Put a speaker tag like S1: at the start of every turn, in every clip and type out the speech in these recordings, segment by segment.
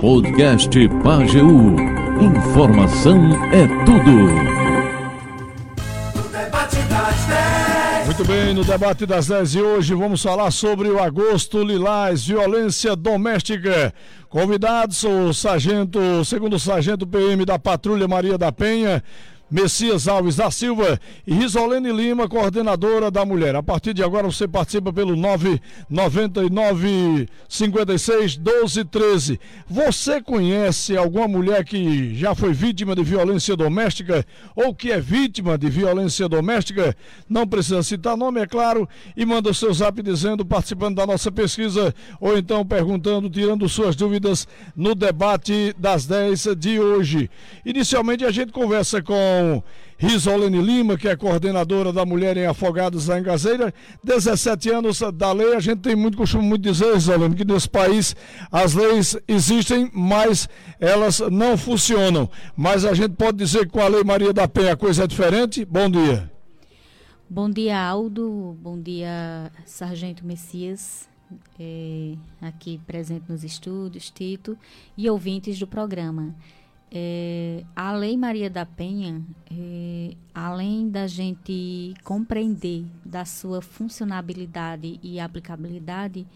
S1: Podcast Pageu. Informação é tudo.
S2: Muito bem, no debate das 10 de hoje vamos falar sobre o agosto lilás, violência doméstica. Convidados o sargento, segundo sargento PM da Patrulha Maria da Penha, Messias Alves da Silva e Risolene Lima, coordenadora da mulher. A partir de agora você participa pelo 999 56 12 13. Você conhece alguma mulher que já foi vítima de violência doméstica ou que é vítima de violência doméstica? Não precisa citar nome, é claro, e manda o seu zap dizendo, participando da nossa pesquisa ou então perguntando, tirando suas dúvidas no debate das 10 de hoje. Inicialmente a gente conversa com com Risolene Lima, que é coordenadora da Mulher em Afogados da Engazeira. 17 anos da lei, a gente tem muito costume muito dizer, Risolene, que nesse país as leis existem, mas elas não funcionam. Mas a gente pode dizer que com a Lei Maria da Penha a coisa é diferente? Bom dia.
S3: Bom dia, Aldo. Bom dia, Sargento Messias. É, aqui presente nos estúdios, Tito, e ouvintes do programa. É, a Lei Maria da Penha, é, além da gente compreender da sua funcionabilidade e aplicabilidade,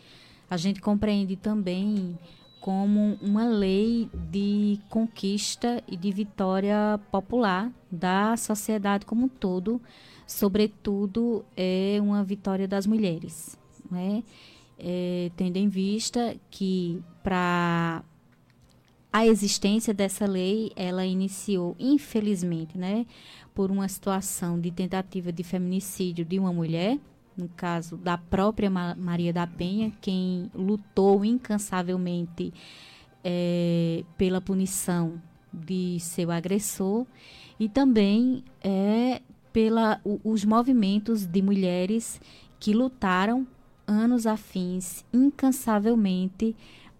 S3: a gente compreende também como uma lei de conquista e de vitória popular da sociedade como um todo, sobretudo é uma vitória das mulheres, né? É, tendo em vista que para a existência dessa lei, ela iniciou, infelizmente, né, por uma situação de tentativa de feminicídio de uma mulher, no caso da própria Maria da Penha, quem lutou incansavelmente é, pela punição de seu agressor, e também é, pela o, os movimentos de mulheres que lutaram anos afins incansavelmente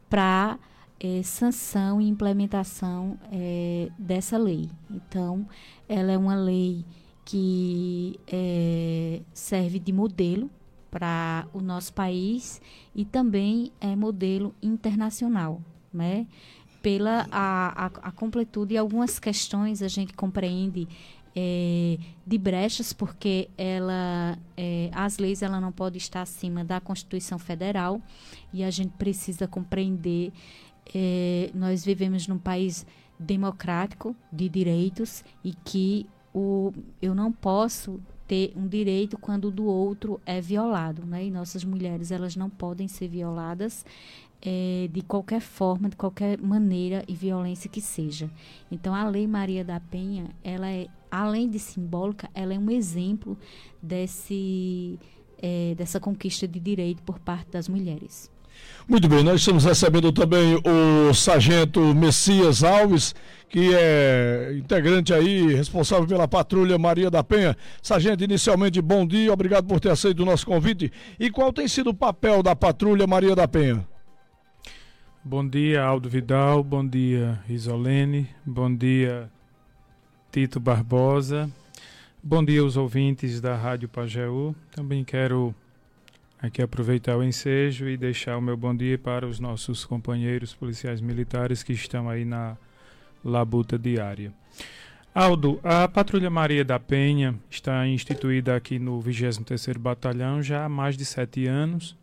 S3: para é, sanção e implementação é, dessa lei. Então, ela é uma lei que é, serve de modelo para o nosso país e também é modelo internacional, né? Pela a, a, a completude e algumas questões a gente compreende é, de brechas, porque ela, é, as leis ela não pode estar acima da Constituição Federal e a gente precisa compreender é, nós vivemos num país democrático de direitos e que o, eu não posso ter um direito quando o do outro é violado, né? E nossas mulheres elas não podem ser violadas é, de qualquer forma, de qualquer maneira e violência que seja. Então a Lei Maria da Penha, ela é além de simbólica, ela é um exemplo desse é, dessa conquista de direito por parte das mulheres.
S2: Muito bem, nós estamos recebendo também o Sargento Messias Alves, que é integrante aí, responsável pela patrulha Maria da Penha. Sargento, inicialmente, bom dia, obrigado por ter aceito o nosso convite. E qual tem sido o papel da patrulha Maria da Penha?
S4: Bom dia, Aldo Vidal, bom dia, Isolene, bom dia, Tito Barbosa, bom dia aos ouvintes da Rádio Pajeú. Também quero aqui aproveitar o ensejo e deixar o meu bom dia para os nossos companheiros policiais militares que estão aí na labuta diária. Aldo, a Patrulha Maria da Penha está instituída aqui no 23º Batalhão já há mais de sete anos.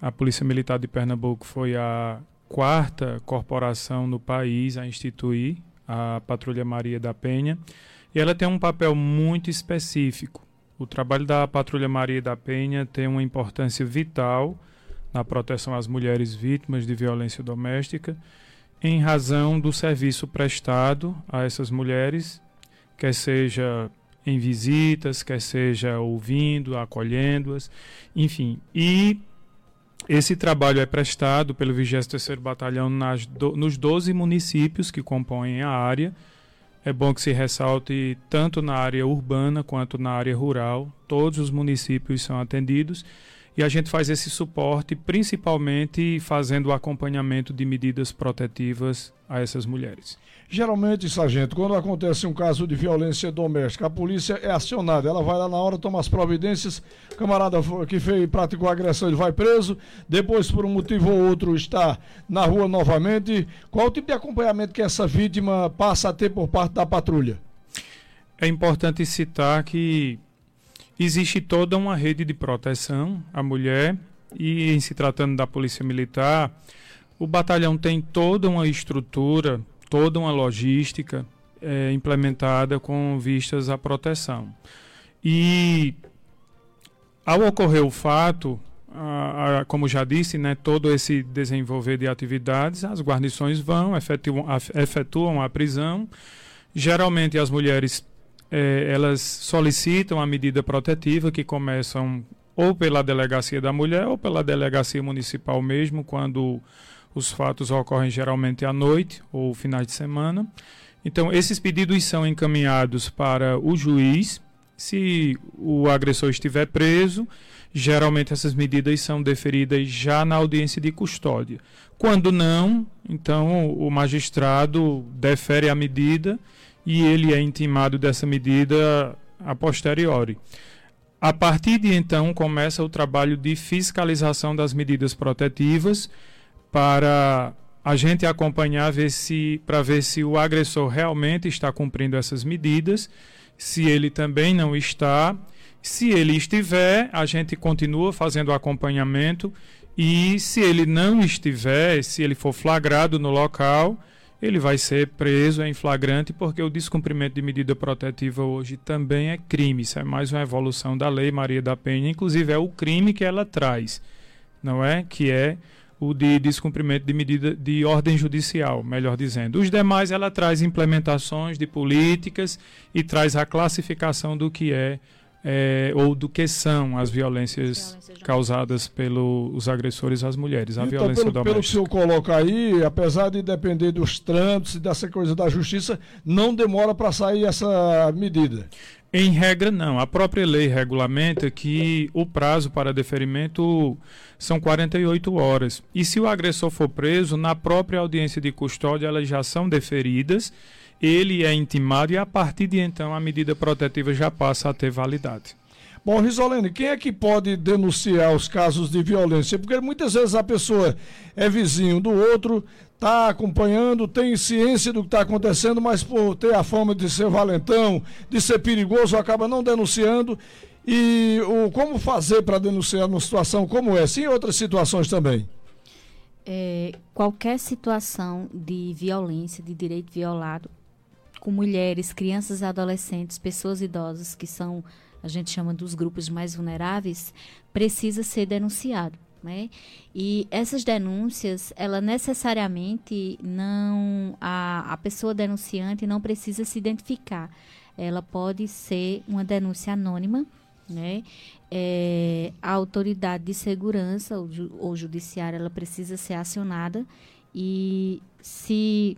S4: A Polícia Militar de Pernambuco foi a quarta corporação no país a instituir a Patrulha Maria da Penha e ela tem um papel muito específico o trabalho da Patrulha Maria da Penha tem uma importância vital na proteção às mulheres vítimas de violência doméstica, em razão do serviço prestado a essas mulheres, quer seja em visitas, quer seja ouvindo, acolhendo-as, enfim. E esse trabalho é prestado pelo 23º Batalhão nas do, nos 12 municípios que compõem a área, é bom que se ressalte tanto na área urbana quanto na área rural, todos os municípios são atendidos E a gente faz esse suporte principalmente fazendo o acompanhamento de medidas protetivas a essas mulheres.
S2: Geralmente, sargento, quando acontece um caso de violência doméstica, a polícia é acionada. Ela vai lá na hora, toma as providências. Camarada que fez, praticou agressão, ele vai preso. Depois, por um motivo ou outro, está na rua novamente. Qual o tipo de acompanhamento que essa vítima passa a ter por parte da patrulha?
S4: É importante citar que existe toda uma rede de proteção à mulher e, em se tratando da Polícia Militar, o batalhão tem toda uma estrutura toda uma logística é, implementada com vistas à proteção. E ao ocorrer o fato, a, a, como já disse, né, todo esse desenvolver de atividades, as guarnições vão, efetuam efetuam a prisão. Geralmente as mulheres é, elas solicitam a medida protetiva que começam ou pela delegacia da mulher ou pela delegacia municipal mesmo, quando os fatos ocorrem geralmente à noite ou finais de semana. Então, esses pedidos são encaminhados para o juiz. Se o agressor estiver preso, geralmente essas medidas são deferidas já na audiência de custódia. Quando não, então o magistrado defere a medida e ele é intimado dessa medida a posteriori. A partir de então começa o trabalho de fiscalização das medidas protetivas para a gente acompanhar ver se para ver se o agressor realmente está cumprindo essas medidas, se ele também não está, se ele estiver, a gente continua fazendo acompanhamento e se ele não estiver, se ele for flagrado no local, ele vai ser preso em flagrante porque o descumprimento de medida protetiva hoje também é crime. Isso é mais uma evolução da lei Maria da Penha, inclusive é o crime que ela traz, não é? Que é o de descumprimento de medida de ordem judicial, melhor dizendo. Os demais ela traz implementações de políticas e traz a classificação do que é, é ou do que são as violências, violências causadas pelos agressores às mulheres, a então, violência
S2: pelo,
S4: doméstica.
S2: Pelo que o senhor coloca aí, apesar de depender dos trâmites e dessa coisa da justiça, não demora para sair essa medida.
S4: Em regra, não. A própria lei regulamenta que o prazo para deferimento são 48 horas. E se o agressor for preso, na própria audiência de custódia, elas já são deferidas, ele é intimado e a partir de então a medida protetiva já passa a ter validade.
S2: Bom, Risolene, quem é que pode denunciar os casos de violência? Porque muitas vezes a pessoa é vizinho do outro, está acompanhando, tem ciência do que está acontecendo, mas por ter a fama de ser valentão, de ser perigoso, acaba não denunciando. E o, como fazer para denunciar numa situação como essa e em outras situações também?
S3: É, qualquer situação de violência, de direito violado, com mulheres, crianças e adolescentes, pessoas idosas que são a gente chama dos grupos mais vulneráveis, precisa ser denunciado. Né? E essas denúncias, ela necessariamente não. A, a pessoa denunciante não precisa se identificar. Ela pode ser uma denúncia anônima, né? É, a autoridade de segurança ou, ou judiciária ela precisa ser acionada e se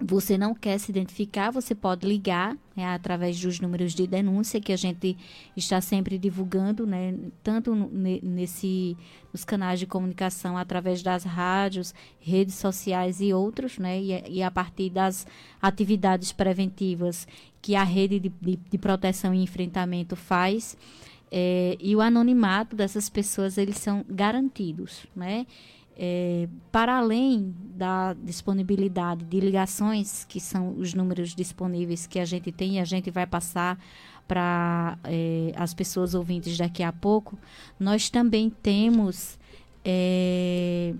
S3: você não quer se identificar, você pode ligar né, através dos números de denúncia que a gente está sempre divulgando, né, tanto nesse, nos canais de comunicação, através das rádios, redes sociais e outros, né, e, e a partir das atividades preventivas que a rede de, de, de proteção e enfrentamento faz. É, e o anonimato dessas pessoas, eles são garantidos, né? É, para além da disponibilidade de ligações, que são os números disponíveis que a gente tem e a gente vai passar para é, as pessoas ouvintes daqui a pouco, nós também temos é,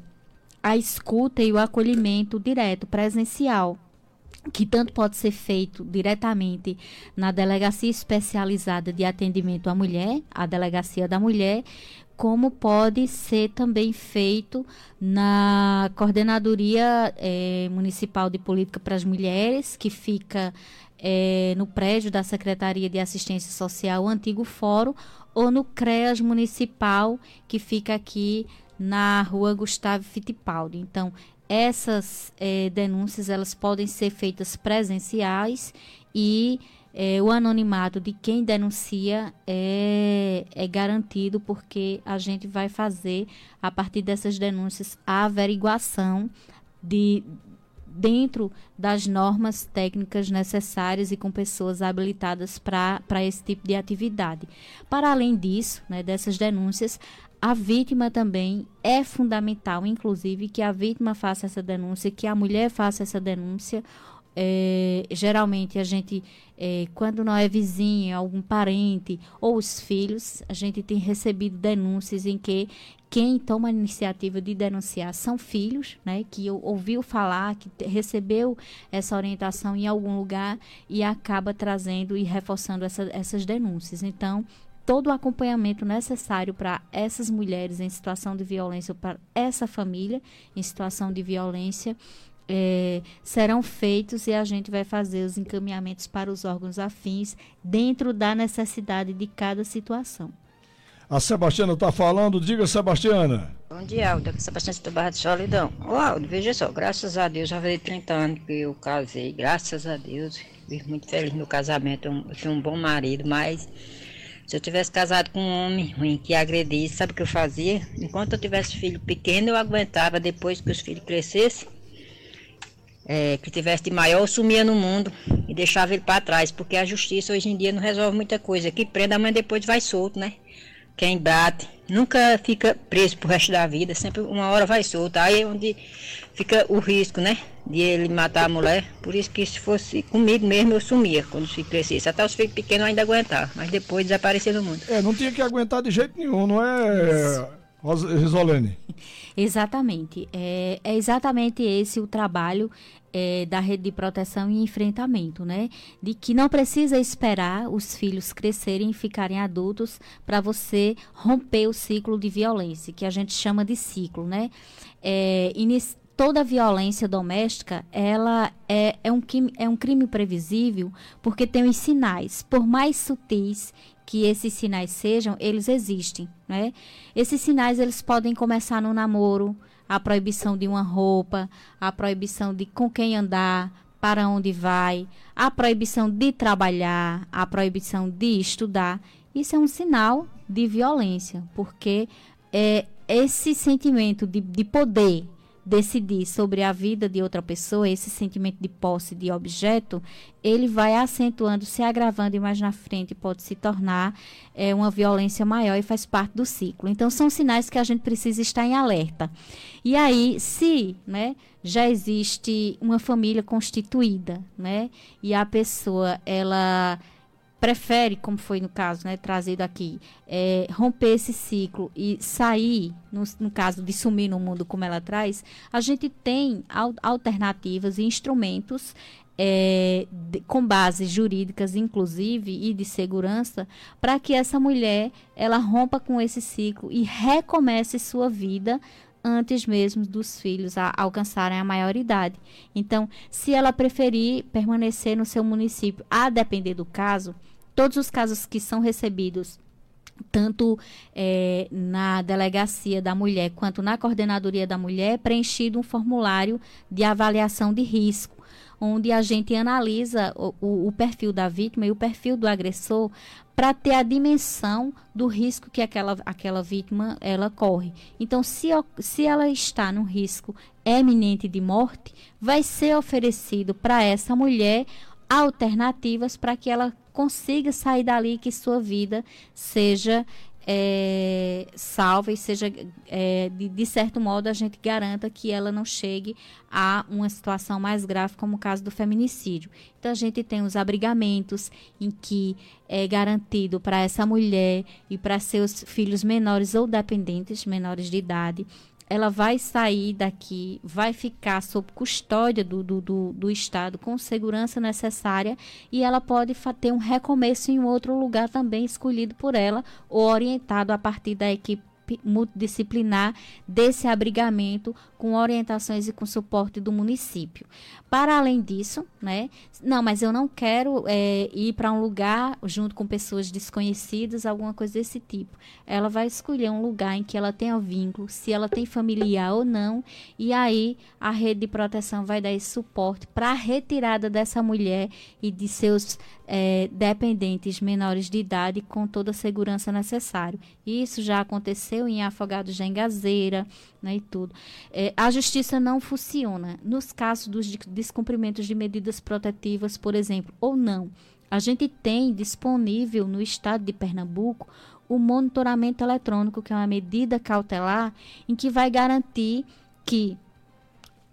S3: a escuta e o acolhimento direto, presencial, que tanto pode ser feito diretamente na Delegacia Especializada de Atendimento à Mulher, a Delegacia da Mulher, como pode ser também feito na Coordenadoria é, Municipal de Política para as Mulheres, que fica é, no prédio da Secretaria de Assistência Social, o antigo Fórum, ou no CREAS Municipal, que fica aqui na rua Gustavo Fittipaldi. Então, essas é, denúncias elas podem ser feitas presenciais e é, o anonimato de quem denuncia é, é garantido porque a gente vai fazer, a partir dessas denúncias, a averiguação de, dentro das normas técnicas necessárias e com pessoas habilitadas para esse tipo de atividade. Para além disso, né, dessas denúncias, a vítima também é fundamental, inclusive, que a vítima faça essa denúncia, que a mulher faça essa denúncia é, geralmente a gente, é, quando não é vizinho, algum parente ou os filhos, a gente tem recebido denúncias em que quem toma a iniciativa de denunciar são filhos, né, que ouviu falar, que recebeu essa orientação em algum lugar e acaba trazendo e reforçando essa, essas denúncias. Então, todo o acompanhamento necessário para essas mulheres em situação de violência, para essa família em situação de violência, é, serão feitos e a gente vai fazer os encaminhamentos para os órgãos afins dentro da necessidade de cada situação.
S2: A Sebastiana está falando, diga Sebastiana.
S5: Bom dia, Aldo. Aqui é Sebastiana do Barra de Solidão. Ô Aldo, veja só, graças a Deus, já fazia 30 anos que eu casei, graças a Deus. Fico muito feliz no casamento, eu tenho um bom marido, mas se eu tivesse casado com um homem ruim que agredisse, sabe o que eu fazia? Enquanto eu tivesse filho pequeno, eu aguentava, depois que os filhos crescessem, é, que tivesse de maior, sumia no mundo e deixava ele para trás, porque a justiça hoje em dia não resolve muita coisa. Que prenda, mas depois vai solto, né? Quem bate nunca fica preso pro resto da vida, sempre uma hora vai solto. Aí é onde fica o risco, né? De ele matar a mulher. Por isso que se fosse comigo mesmo, eu sumia quando os filhos crescessem. Até os filhos pequenos ainda aguentar, mas depois desaparecer no mundo.
S2: É, não tinha que aguentar de jeito nenhum, não é, Risolene?
S3: Exatamente. É, é exatamente esse o trabalho é, da rede de proteção e enfrentamento, né? De que não precisa esperar os filhos crescerem e ficarem adultos para você romper o ciclo de violência, que a gente chama de ciclo, né? É, toda violência doméstica ela é, é, um, é um crime previsível porque tem os sinais, por mais sutis que esses sinais sejam, eles existem, né? Esses sinais eles podem começar no namoro, a proibição de uma roupa, a proibição de com quem andar, para onde vai, a proibição de trabalhar, a proibição de estudar. Isso é um sinal de violência, porque é esse sentimento de, de poder decidir sobre a vida de outra pessoa, esse sentimento de posse de objeto, ele vai acentuando, se agravando e mais na frente pode se tornar é, uma violência maior e faz parte do ciclo. Então, são sinais que a gente precisa estar em alerta. E aí, se né, já existe uma família constituída, né, e a pessoa, ela prefere, como foi no caso, né, trazido aqui, é, romper esse ciclo e sair, no, no, caso de sumir no mundo como ela traz, a gente tem al alternativas e instrumentos é, de, com bases jurídicas, inclusive, e de segurança, para que essa mulher ela rompa com esse ciclo e recomece sua vida antes mesmo dos filhos a alcançarem a maioridade. Então, se ela preferir permanecer no seu município, a depender do caso, todos os casos que são recebidos tanto é, na delegacia da mulher quanto na coordenadoria da mulher, preenchido um formulário de avaliação de risco, onde a gente analisa o, o, o perfil da vítima e o perfil do agressor para ter a dimensão do risco que aquela, aquela vítima ela corre. Então, se, se ela está no risco eminente de morte, vai ser oferecido para essa mulher alternativas para que ela consiga sair dali que sua vida seja é, salva e seja, é, de, de, certo modo, a gente garanta que ela não chegue a uma situação mais grave, como o caso do feminicídio. Então, a gente tem os abrigamentos em que é garantido para essa mulher e para seus filhos menores ou dependentes, menores de idade, ela vai sair daqui, vai ficar sob custódia do, do, do, do, Estado com segurança necessária e ela pode ter um recomeço em outro lugar também escolhido por ela ou orientado a partir da equipe multidisciplinar desse abrigamento com orientações e com suporte do município. Para além disso, né? Não, mas eu não quero é, ir para um lugar junto com pessoas desconhecidas, alguma coisa desse tipo. Ela vai escolher um lugar em que ela tenha vínculo, se ela tem familiar ou não, e aí a rede de proteção vai dar esse suporte para a retirada dessa mulher e de seus é, dependentes menores de idade com toda a segurança necessária. Isso já aconteceu em Afogados de Engazeira né, e tudo. É, a justiça não funciona nos casos dos descumprimentos de medidas protetivas, por exemplo, ou não. A gente tem disponível no estado de Pernambuco o monitoramento eletrônico, que é uma medida cautelar em que vai garantir que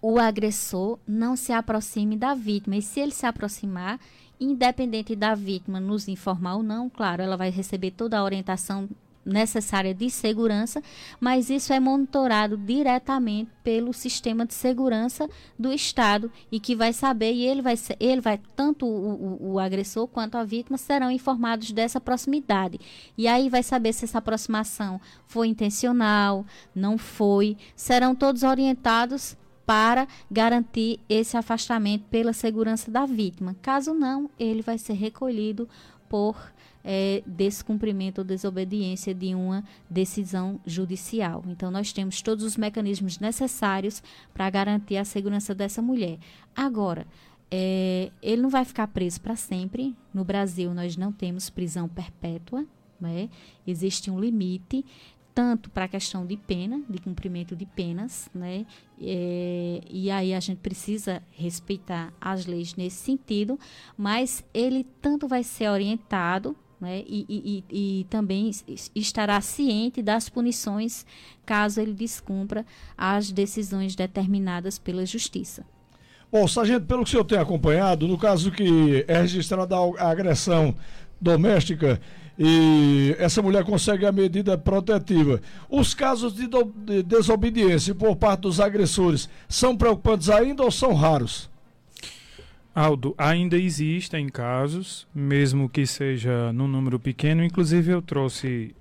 S3: o agressor não se aproxime da vítima. E se ele se aproximar, independente da vítima nos informar ou não, claro, ela vai receber toda a orientação necessária de segurança, mas isso é monitorado diretamente pelo sistema de segurança do Estado e que vai saber e ele vai ele vai tanto o, o, o, agressor quanto a vítima serão informados dessa proximidade e aí vai saber se essa aproximação foi intencional, não foi, serão todos orientados para garantir esse afastamento pela segurança da vítima. Caso não, ele vai ser recolhido por é, descumprimento ou desobediência de uma decisão judicial. Então, nós temos todos os mecanismos necessários para garantir a segurança dessa mulher. Agora, é, ele não vai ficar preso para sempre. No Brasil, nós não temos prisão perpétua. Né? Existe um limite tanto para a questão de pena, de cumprimento de penas, né? É, e aí a gente precisa respeitar as leis nesse sentido, mas ele tanto vai ser orientado né, e, e, e, também estará ciente das punições caso ele descumpra as decisões determinadas pela Justiça.
S2: Bom, sargento, pelo que o senhor tem acompanhado, no caso que é registrada a agressão doméstica, e essa mulher consegue a medida protetiva. Os casos de, do, de desobediência por parte dos agressores são preocupantes ainda ou são raros?
S4: Aldo, ainda existem casos, mesmo que seja num número pequeno. Inclusive, eu trouxe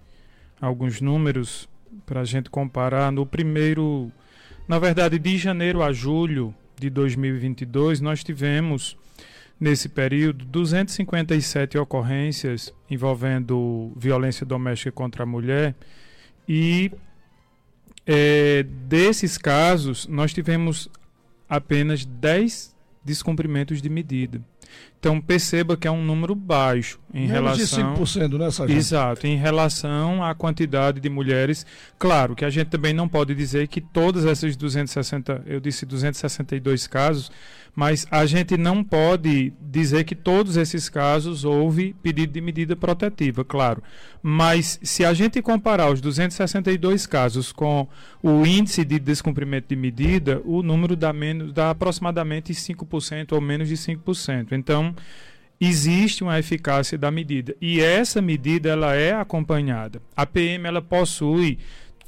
S4: alguns números para a gente comparar. No primeiro, na verdade, de janeiro a julho de 2022, nós tivemos nesse período 257 ocorrências envolvendo violência doméstica contra a mulher e é, desses casos nós tivemos apenas 10 descumprimentos de medida. Então perceba que é um número baixo em
S2: Menos
S4: relação
S2: de 5%, né, Sargento?
S4: Exato, em relação à quantidade de mulheres. Claro que a gente também não pode dizer que todas essas 260, eu disse 262 casos, mas a gente não pode dizer que todos esses casos houve pedido de medida protetiva, claro. Mas se a gente comparar os 262 casos com o índice de descumprimento de medida, o número dá menos dá aproximadamente 5% ou menos de 5%. Então, existe uma eficácia da medida e essa medida ela é acompanhada. A PM ela possui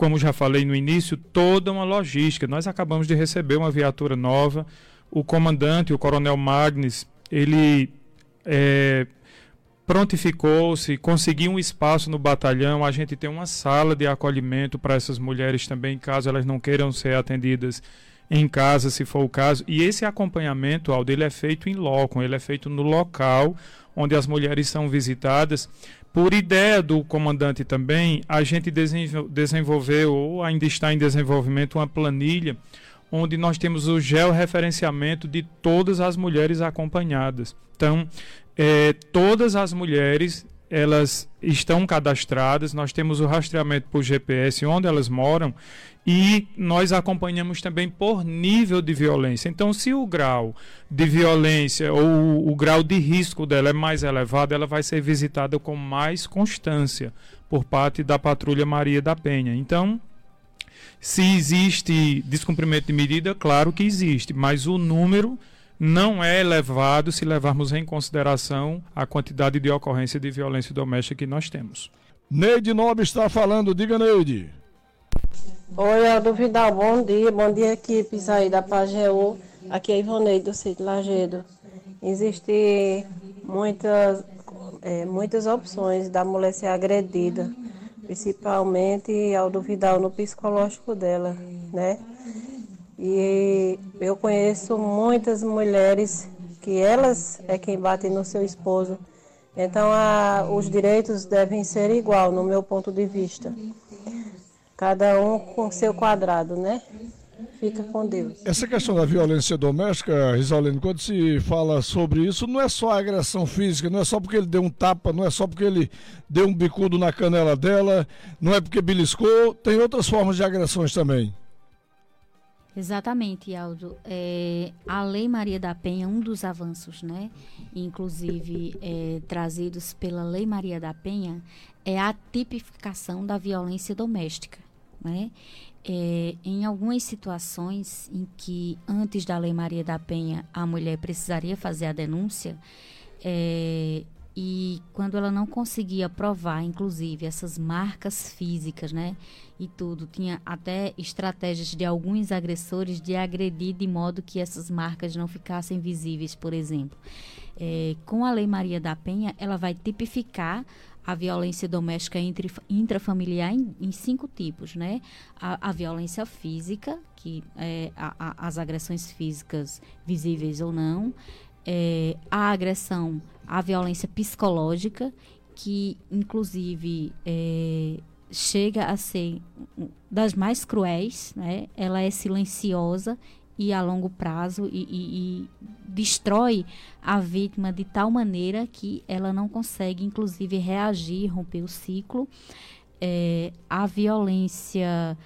S4: como já falei no início, toda uma logística. Nós acabamos de receber uma viatura nova, o comandante, o coronel Magnes, ele é, prontificou-se, conseguiu um espaço no batalhão. A gente tem uma sala de acolhimento para essas mulheres também, caso elas não queiram ser atendidas em casa, se for o caso. E esse acompanhamento, Aldo, ele é feito em loco, ele é feito no local onde as mulheres são visitadas. Por ideia do comandante também, a gente desenvolveu, ou ainda está em desenvolvimento, uma planilha onde nós temos o georreferenciamento de todas as mulheres acompanhadas. Então, é, todas as mulheres elas estão cadastradas, nós temos o rastreamento por GPS onde elas moram e nós acompanhamos também por nível de violência. Então, se o grau de violência ou o grau de risco dela é mais elevado, ela vai ser visitada com mais constância por parte da patrulha Maria da Penha. Então, se existe descumprimento de medida, claro que existe, mas o número não é elevado se levarmos em consideração a quantidade de ocorrência de violência doméstica que nós temos.
S2: Neide Nobre está falando, diga Neide.
S6: Oi, Aldo Vidal, bom dia, bom dia equipes aí da Pageu, aqui é Ivoneide do Sítio Lagedo. Existem muitas, é, muitas opções da mulher ser agredida principalmente ao duvidar no psicológico dela, né? E eu conheço muitas mulheres que elas é quem bate no seu esposo. Então a, os direitos devem ser igual no meu ponto de vista. Cada um com seu quadrado, né? Fica com Deus.
S2: Essa questão da violência doméstica, Risalene, quando se fala sobre isso, não é só agressão física, não é só porque ele deu um tapa, não é só porque ele deu um bicudo na canela dela, não é porque beliscou, tem outras formas de agressões também.
S3: Exatamente, Aldo. É, a Lei Maria da Penha, um dos avanços, né, inclusive é, trazidos pela Lei Maria da Penha, é a tipificação da violência doméstica. Né? É, em algumas situações em que, antes da Lei Maria da Penha, a mulher precisaria fazer a denúncia, é, e quando ela não conseguia provar, inclusive, essas marcas físicas, né? E tudo, tinha até estratégias de alguns agressores de agredir de modo que essas marcas não ficassem visíveis, por exemplo. É, com a Lei Maria da Penha, ela vai tipificar a violência doméstica entre, intrafamiliar em, em cinco tipos, né? A, a violência física, que é a, a, as agressões físicas visíveis ou não, é, a agressão a violência psicológica, que inclusive é, chega a ser das mais cruéis, né? ela é silenciosa e a longo prazo e, e, e, destrói a vítima de tal maneira que ela não consegue, inclusive, reagir, romper o ciclo. É, a violência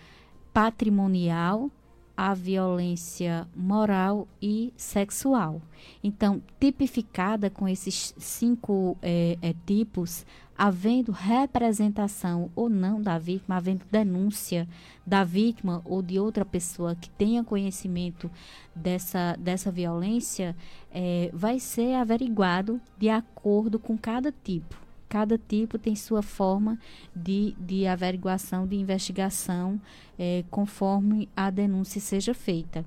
S3: patrimonial, a violência moral e sexual. Então, tipificada com esses cinco é, é, tipos, havendo representação ou não da vítima, havendo denúncia da vítima ou de outra pessoa que tenha conhecimento dessa, dessa violência, é, vai ser averiguado de acordo com cada tipo. Cada tipo tem sua forma de, de averiguação, de investigação, é, conforme a denúncia seja feita.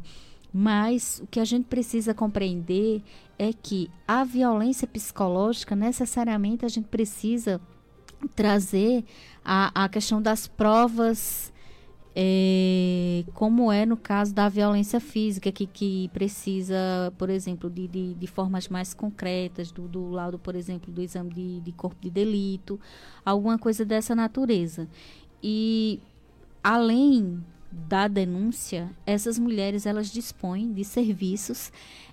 S3: Mas o que a gente precisa compreender é que a violência psicológica, necessariamente, a gente precisa trazer a, a questão das provas é, como é no caso da violência física, que, que precisa, por exemplo, de, de, de formas mais concretas, do, do, laudo, por exemplo, do exame de, de corpo de delito, alguma coisa dessa natureza. E além da denúncia, essas mulheres elas dispõem de serviços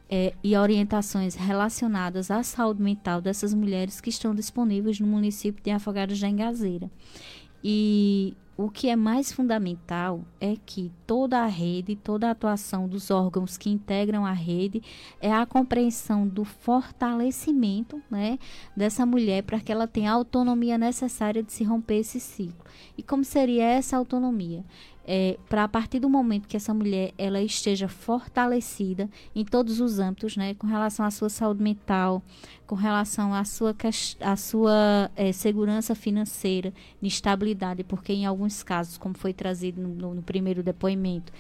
S3: é, e orientações relacionadas à saúde mental dessas mulheres que estão disponíveis no município de Afogados da Engazeira. E o que é mais fundamental é que toda a rede, toda a atuação dos órgãos que integram a rede é a compreensão do fortalecimento né, dessa mulher para que ela tenha a autonomia necessária de se romper esse ciclo. E como seria essa autonomia? É, para a partir do momento que essa mulher ela esteja fortalecida em todos os âmbitos, né, com relação à sua saúde mental, com relação à sua, à sua é, segurança financeira, de estabilidade, porque em alguns casos, como foi trazido no, no, no primeiro depoimento,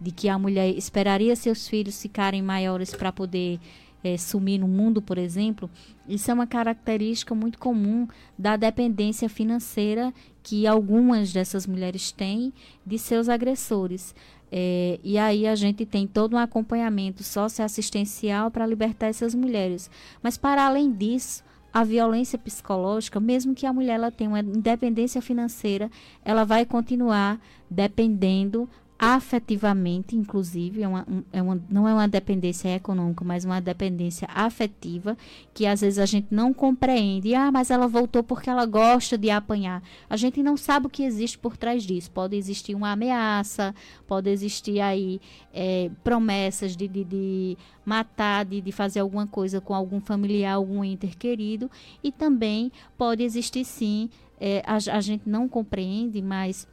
S3: de que a mulher esperaria seus filhos ficarem maiores para poder é, sumir no mundo, por exemplo, isso é uma característica muito comum da dependência financeira que algumas dessas mulheres têm de seus agressores. É, e aí a gente tem todo um acompanhamento socioassistencial para libertar essas mulheres. Mas para além disso, a violência psicológica, mesmo que a mulher ela tenha uma independência financeira, ela vai continuar dependendo afetivamente, inclusive, é uma, é uma, não é uma dependência econômica, mas uma dependência afetiva, que às vezes a gente não compreende. Ah, mas ela voltou porque ela gosta de apanhar. A gente não sabe o que existe por trás disso. Pode existir uma ameaça, pode existir aí é, promessas de, de, de matar, de, de fazer alguma coisa com algum familiar, algum enter querido, e também pode existir sim. É, a, a gente não compreende, mas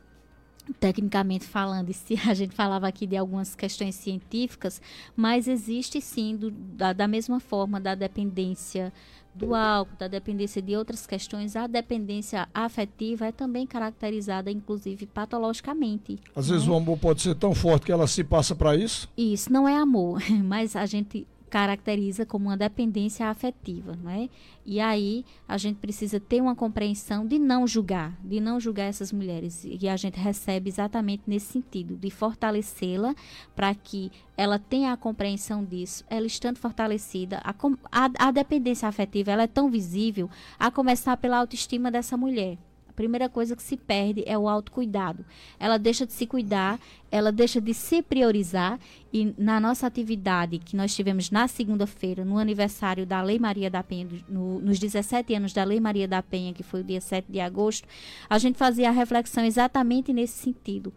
S3: tecnicamente falando, se a gente falava aqui de algumas questões científicas, mas existe sim, do, da, da mesma forma, da dependência do álcool, da dependência de outras questões, a dependência afetiva é também caracterizada, inclusive, patologicamente.
S2: Às né? vezes o amor pode ser tão forte que ela se passa para isso?
S3: Isso, não é amor, mas a gente caracteriza como uma dependência afetiva, não é? E aí a gente precisa ter uma compreensão de não julgar, de não julgar essas mulheres. E a gente recebe exatamente nesse sentido, de fortalecê-la para que ela tenha a compreensão disso. Ela estando fortalecida, a, a, a dependência afetiva ela é tão visível, a começar pela autoestima dessa mulher primeira coisa que se perde é o autocuidado. Ela deixa de se cuidar, ela deixa de se priorizar e na nossa atividade que nós tivemos na segunda-feira, no aniversário da Lei Maria da Penha, no, nos 17 anos da Lei Maria da Penha, que foi o dia 7 de agosto, a gente fazia a reflexão exatamente nesse sentido.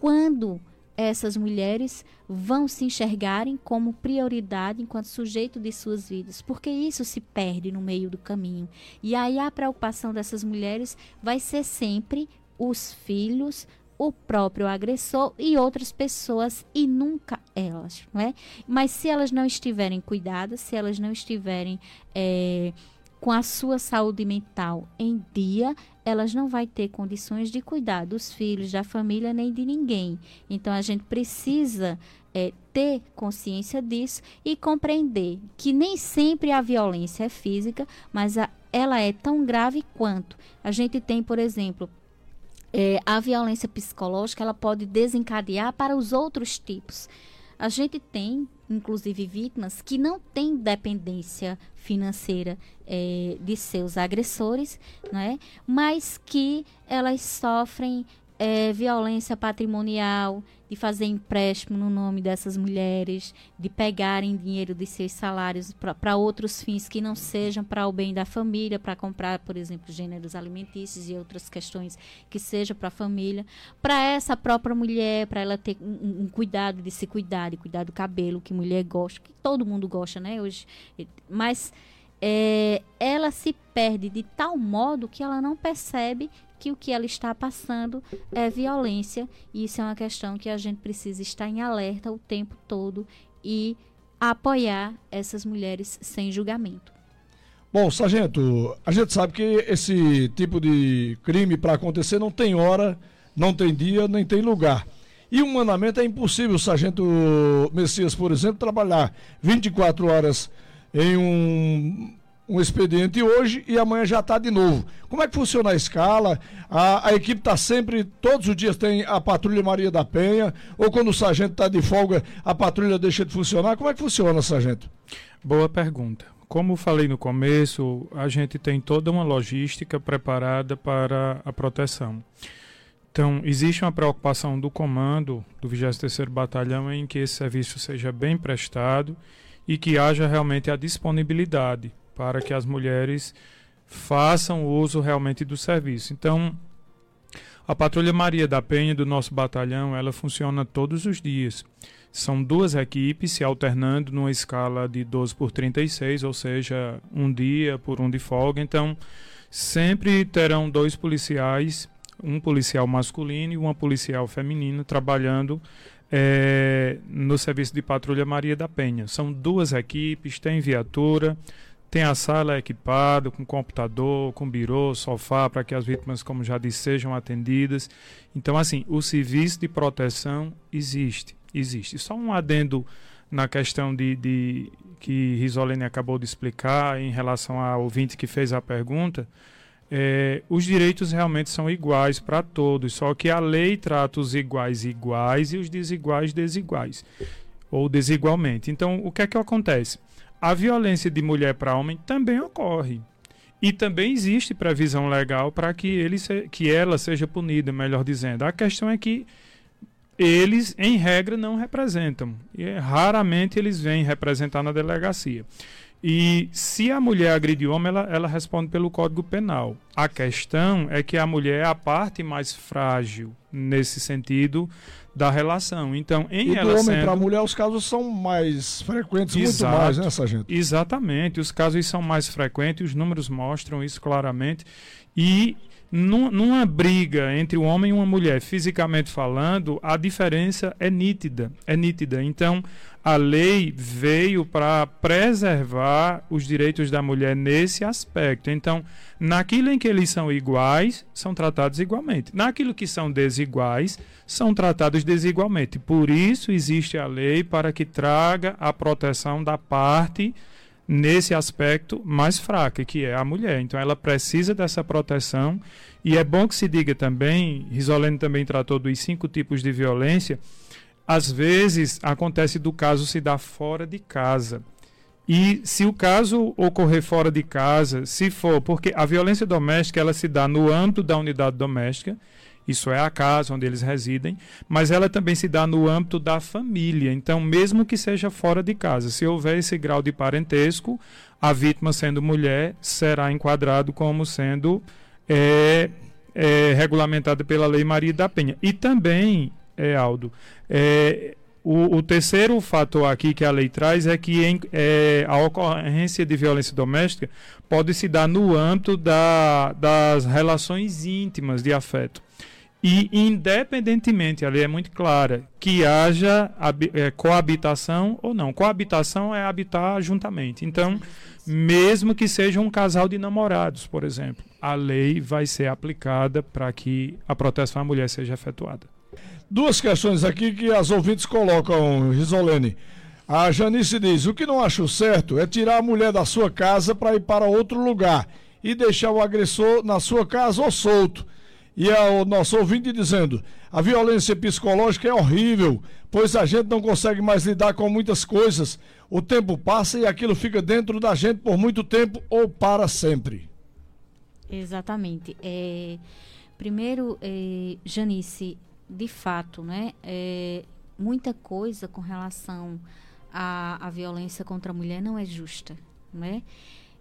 S3: Quando essas mulheres vão se enxergarem como prioridade enquanto sujeito de suas vidas, porque isso se perde no meio do caminho. E aí a preocupação dessas mulheres vai ser sempre os filhos, o próprio agressor e outras pessoas e nunca elas, não é? Mas se elas não estiverem cuidadas, se elas não estiverem é, com a sua saúde mental em dia, elas não vai ter condições de cuidar dos filhos, da família, nem de ninguém. Então a gente precisa é, ter consciência disso e compreender que nem sempre a violência é física, mas a, ela é tão grave quanto. A gente tem, por exemplo, é, a violência psicológica, ela pode desencadear para os outros tipos. A gente tem, inclusive, vítimas que não têm dependência financeira é, de seus agressores, não é? mas que elas sofrem é, violência patrimonial, de fazer empréstimo no nome dessas mulheres, de pegarem dinheiro de seus salários para outros fins que não sejam para o bem da família, para comprar, por exemplo, gêneros alimentícios e outras questões que sejam para a família, para essa própria mulher, para ela ter um, um, cuidado de se cuidar, de cuidar do cabelo, que mulher gosta, que todo mundo gosta, né, hoje, mas é, ela se perde de tal modo que ela não percebe que o que ela está passando é violência. E isso é uma questão que a gente precisa estar em alerta o tempo todo e apoiar essas mulheres sem julgamento.
S2: Bom, sargento, a gente sabe que esse tipo de crime para acontecer não tem hora, não tem dia, nem tem lugar. E humanamente é impossível o sargento Messias, por exemplo, trabalhar 24 horas em um um expediente hoje e amanhã já está de novo. Como é que funciona a escala? A, a equipe está sempre, todos os dias tem a patrulha Maria da Penha, ou quando o sargento está de folga, a patrulha deixa de funcionar. Como é que funciona, sargento?
S4: Boa pergunta. Como falei no começo, a gente tem toda uma logística preparada para a proteção. Então, existe uma preocupação do comando do 23º Batalhão em que esse serviço seja bem prestado e que haja realmente a disponibilidade para que as mulheres façam uso realmente do serviço. Então, a Patrulha Maria da Penha do nosso batalhão, ela funciona todos os dias. São duas equipes se alternando numa escala de 12 por 36, ou seja, um dia por um de folga. Então, sempre terão dois policiais, um policial masculino e uma policial feminina, trabalhando é, no serviço de Patrulha Maria da Penha. São duas equipes, tem viatura, tem a sala equipada com computador, com birô, sofá, para que as vítimas, como já disse, sejam atendidas. Então, assim, o serviço de proteção existe, existe. Só um adendo na questão de, de que Risolene acabou de explicar em relação ao ouvinte que fez a pergunta. É, os direitos realmente são iguais para todos, só que a lei trata os iguais iguais e os desiguais desiguais, ou desigualmente. Então, o que é que acontece? A violência de mulher para homem também ocorre. E também existe previsão legal para que, ele que ela seja punida, melhor dizendo. A questão é que eles, em regra, não representam. E é, raramente eles vêm representar na delegacia. E se a mulher agride o homem, ela, ela responde pelo Código Penal. A questão é que a mulher é a parte mais frágil nesse sentido da relação. Então, em
S2: e do homem sendo... para a mulher, os casos são mais frequentes, Exato, muito mais, né, Sargento?
S4: Exatamente, os casos são mais frequentes, os números mostram isso claramente. E num, numa briga entre um homem e uma mulher, fisicamente falando, a diferença é nítida, é nítida. Então, a lei veio para preservar os direitos da mulher nesse aspecto. Então, naquilo em que eles são iguais, são tratados igualmente. Naquilo que são desiguais, são tratados desigualmente. Por isso existe a lei para que traga a proteção da parte nesse aspecto mais fraca, que é a mulher. Então ela precisa dessa proteção e é bom que se diga também, Risolene também tratou dos cinco tipos de violência, às vezes acontece do caso se dar fora de casa. E se o caso ocorrer fora de casa, se for, porque a violência doméstica ela se dá no âmbito da unidade doméstica, isso é a casa onde eles residem, mas ela também se dá no âmbito da família. Então, mesmo que seja fora de casa, se houver esse grau de parentesco, a vítima sendo mulher será enquadrado como sendo é, é, regulamentada pela Lei Maria da Penha. E também é, Aldo. É, o, o, terceiro fator aqui que a lei traz é que em, é, a ocorrência de violência doméstica pode se dar no âmbito da, das relações íntimas de afeto. E, independentemente, a lei é muito clara, que haja é, coabitação ou não. Coabitação é habitar juntamente. Então, mesmo que seja um casal de namorados, por exemplo, a lei vai ser aplicada para que a proteção à mulher seja efetuada.
S2: Duas questões aqui que as ouvintes colocam, Risolene. A Janice diz: o que não acho certo é tirar a mulher da sua casa para ir para outro lugar e deixar o agressor na sua casa ou solto. E é o nosso ouvinte dizendo: a violência psicológica é horrível, pois a gente não consegue mais lidar com muitas coisas. O tempo passa e aquilo fica dentro da gente por muito tempo ou para sempre.
S3: Exatamente. É, primeiro, é, Janice, de fato, né, é, muita coisa com relação à, à violência contra a mulher não é justa, né?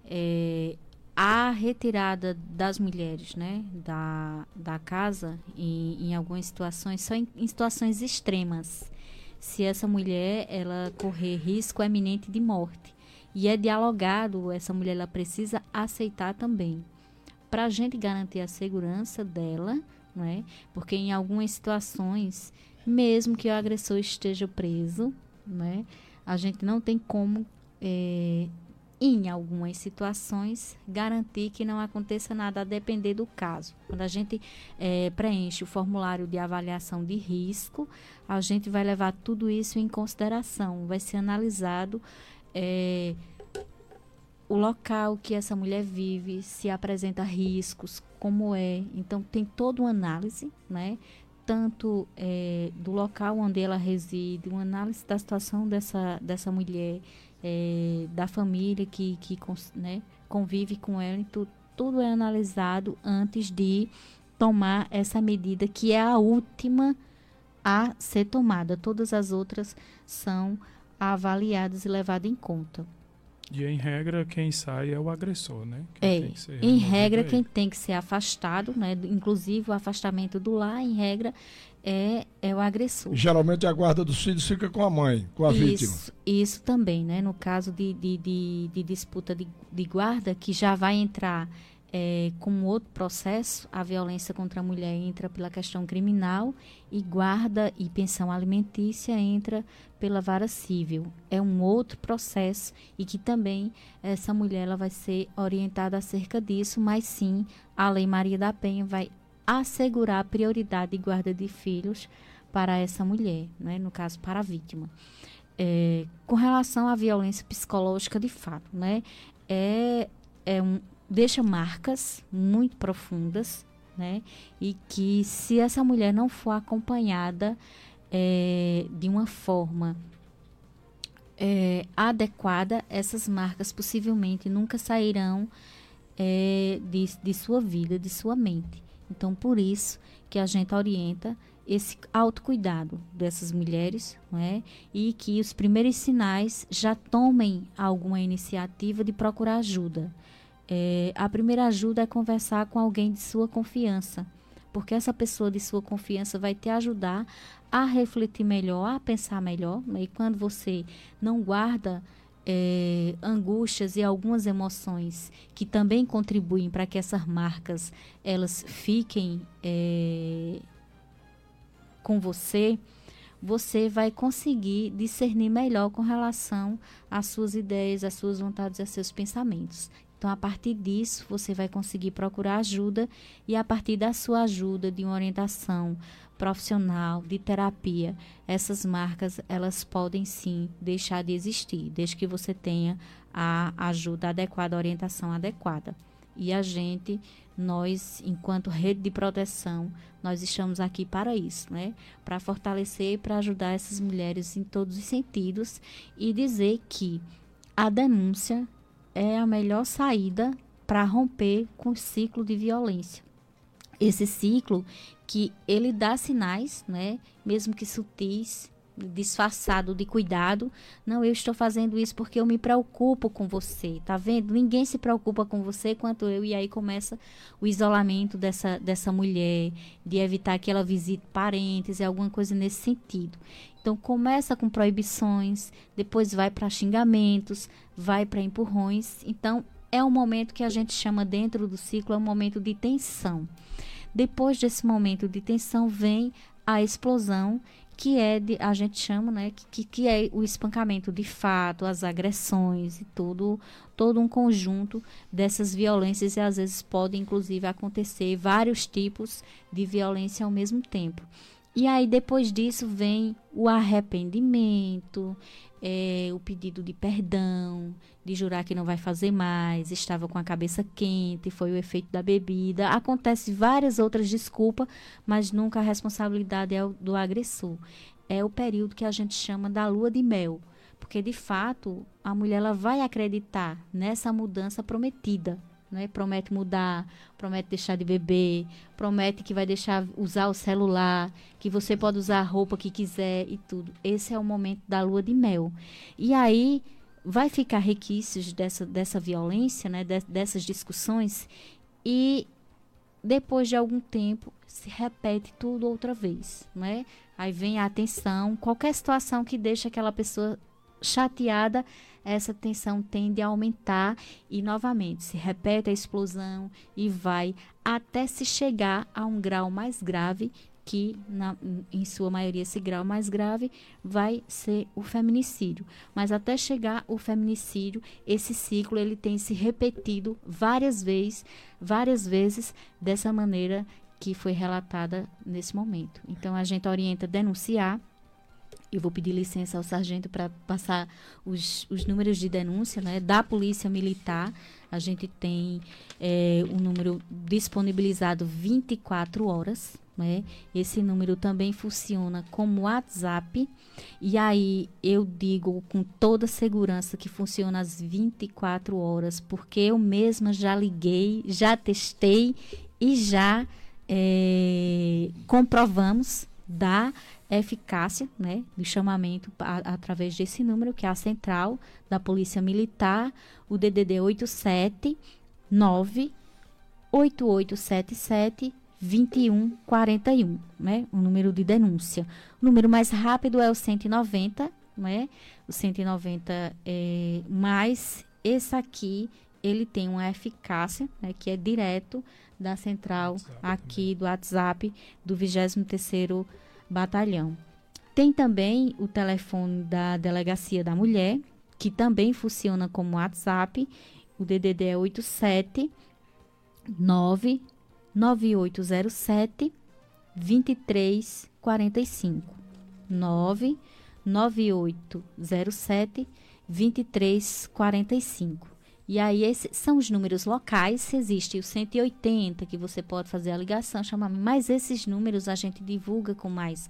S3: É, a retirada das mulheres, né, da, da casa, em, em algumas situações, só em, em situações extremas. Se essa mulher ela correr risco eminente de morte e é dialogado, essa mulher ela precisa aceitar também, para a gente garantir a segurança dela, não é? Porque em algumas situações, mesmo que o agressor esteja preso, né, a gente não tem como, é, em algumas situações, garantir que não aconteça nada a depender do caso. Quando a gente é, preenche o formulário de avaliação de risco, a gente vai levar tudo isso em consideração, vai ser analisado. É, o local que essa mulher vive, se apresenta riscos, como é. Então, tem toda uma análise, né? Tanto é, do local onde ela reside, uma análise da situação dessa, dessa mulher, é, da família que, que né, convive com ela. Então, tudo é analisado antes de tomar essa medida, que é a última a ser tomada. Todas as outras são avaliadas e levadas em conta.
S4: E em regra, quem sai é o agressor, né?
S3: Quem é, em regra, é quem tem que ser afastado, né? Inclusive o afastamento do lar, em regra, é, é o agressor.
S2: Geralmente a guarda dos filhos fica com a mãe, com a
S3: isso,
S2: vítima.
S3: Isso também, né? No caso de, de, de, de disputa de, de guarda, que já vai entrar é, com outro processo, a violência contra a mulher entra pela questão criminal e guarda e pensão alimentícia entra pela vara civil. É um outro processo e que também essa mulher ela vai ser orientada acerca disso, mas sim a Lei Maria da Penha vai assegurar a prioridade de guarda de filhos para essa mulher, né? no caso para a vítima. É, com relação à violência psicológica, de fato, né? é, é um, deixa marcas muito profundas, né? E que se essa mulher não for acompanhada é, de uma forma é, adequada, essas marcas possivelmente nunca sairão é, de, de sua vida, de sua mente. Então, por isso que a gente orienta esse autocuidado dessas mulheres, não é? E que os primeiros sinais já tomem alguma iniciativa de procurar ajuda. É, a primeira ajuda é conversar com alguém de sua confiança, porque essa pessoa de sua confiança vai te ajudar a refletir melhor, a pensar melhor. Né? E quando você não guarda é, angústias e algumas emoções que também contribuem para que essas marcas elas fiquem é, com você, você vai conseguir discernir melhor com relação às suas ideias, às suas vontades aos seus pensamentos. Então, a partir disso, você vai conseguir procurar ajuda e a partir da sua ajuda, de uma orientação profissional, de terapia, essas marcas, elas podem sim deixar de existir, desde que você tenha a ajuda adequada, a orientação adequada. E a gente, nós, enquanto rede de proteção, nós estamos aqui para isso, né? Para fortalecer e para ajudar essas mulheres em todos os sentidos e dizer que a denúncia é a melhor saída para romper com o ciclo de violência. Esse ciclo que ele dá sinais, né, mesmo que sutis, disfarçado de cuidado. Não, eu estou fazendo isso porque eu me preocupo com você. Tá vendo? Ninguém se preocupa com você quanto eu. E aí começa o isolamento dessa, dessa mulher, de evitar que ela visite parentes e alguma coisa nesse sentido. Então começa com proibições, depois vai para xingamentos, vai para empurrões. Então é um momento que a gente chama dentro do ciclo é um momento de tensão. Depois desse momento de tensão vem a explosão que é de, a gente chama, né, que, que é o espancamento de fato, as agressões e tudo, todo um conjunto dessas violências e às vezes pode inclusive acontecer vários tipos de violência ao mesmo tempo. E aí depois disso vem o arrependimento, é, o pedido de perdão, de jurar que não vai fazer mais, estava com a cabeça quente, foi o efeito da bebida. Acontece várias outras desculpas, mas nunca a responsabilidade é do agressor. É o período que a gente chama da lua de mel, porque de fato a mulher ela vai acreditar nessa mudança prometida né? Promete mudar, promete deixar de beber, promete que vai deixar usar o celular, que você pode usar a roupa que quiser e tudo. Esse é o momento da lua de mel. E aí vai ficar requisitos dessa, dessa violência, né? De, dessas discussões e depois de algum tempo se repete tudo outra vez, né? Aí vem a atenção, qualquer situação que deixa aquela pessoa chateada, essa tensão tende a aumentar e novamente se repete a explosão e vai até se chegar a um grau mais grave que na, em sua maioria esse grau mais grave vai ser o feminicídio, mas até chegar o feminicídio, esse ciclo ele tem se repetido várias vezes, várias vezes dessa maneira que foi relatada nesse momento. Então a gente orienta denunciar eu vou pedir licença ao sargento para passar os, os números de denúncia né, da Polícia Militar. A gente tem é, um número disponibilizado 24 horas. Né? Esse número também funciona como WhatsApp. E aí eu digo com toda segurança que funciona às 24 horas, porque eu mesma já liguei, já testei e já é, comprovamos da eficácia né, do chamamento a, através desse número, que é a central da Polícia Militar, o DDD 879 8877 2141, né? O número de denúncia. O número mais rápido é o 190, né? O 190 é mais esse aqui ele tem uma eficácia, né, que é direto da central WhatsApp, aqui do WhatsApp do 23º batalhão. Tem também o telefone da Delegacia da Mulher, que também funciona como WhatsApp. O DDD é 87 99807 2345. 99807 2345. E aí, esses são os números locais. Existe o 180, que você pode fazer a ligação, chamar. Mas esses números a gente divulga com mais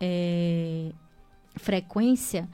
S3: é, frequência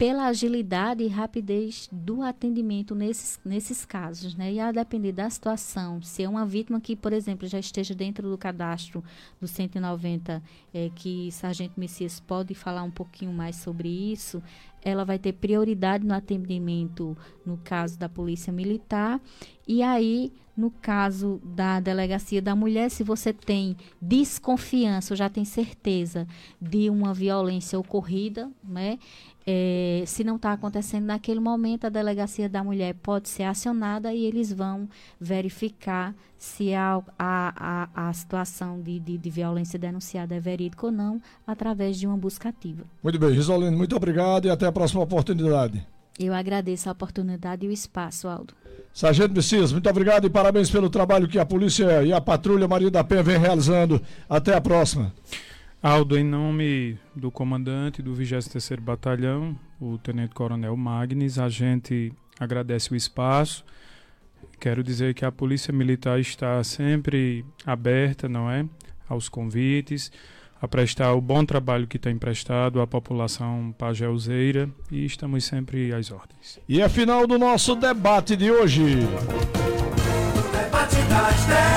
S3: pela agilidade e rapidez do atendimento nesses, nesses casos, né? E a depender da situação, se é uma vítima que, por exemplo, já esteja dentro do cadastro do 190, é, que Sargento Messias pode falar um pouquinho mais sobre isso, ela vai ter prioridade no atendimento no caso da Polícia Militar. E aí, no caso da Delegacia da Mulher, se você tem desconfiança ou já tem certeza de uma violência ocorrida, né? É, se não está acontecendo naquele momento, a delegacia da mulher pode ser acionada e eles vão verificar se a, a, a, a situação de, de, de, violência denunciada é verídica ou não, através de uma busca ativa.
S2: Muito bem, Gisolino, muito obrigado e até a próxima oportunidade.
S3: Eu agradeço a oportunidade e o espaço, Aldo.
S2: Sargento Messias, muito obrigado e parabéns pelo trabalho que a polícia e a patrulha Maria da Penha vem realizando. Até a próxima.
S4: Aldo, em nome do comandante do 23º Batalhão, o Tenente Coronel Magnes, a gente agradece o espaço. Quero dizer que a Polícia Militar está sempre aberta, não é, aos convites, a prestar o bom trabalho que tem prestado à população pajeuzeira e estamos sempre às ordens.
S2: E é final do nosso debate de hoje.
S7: Debate das 10.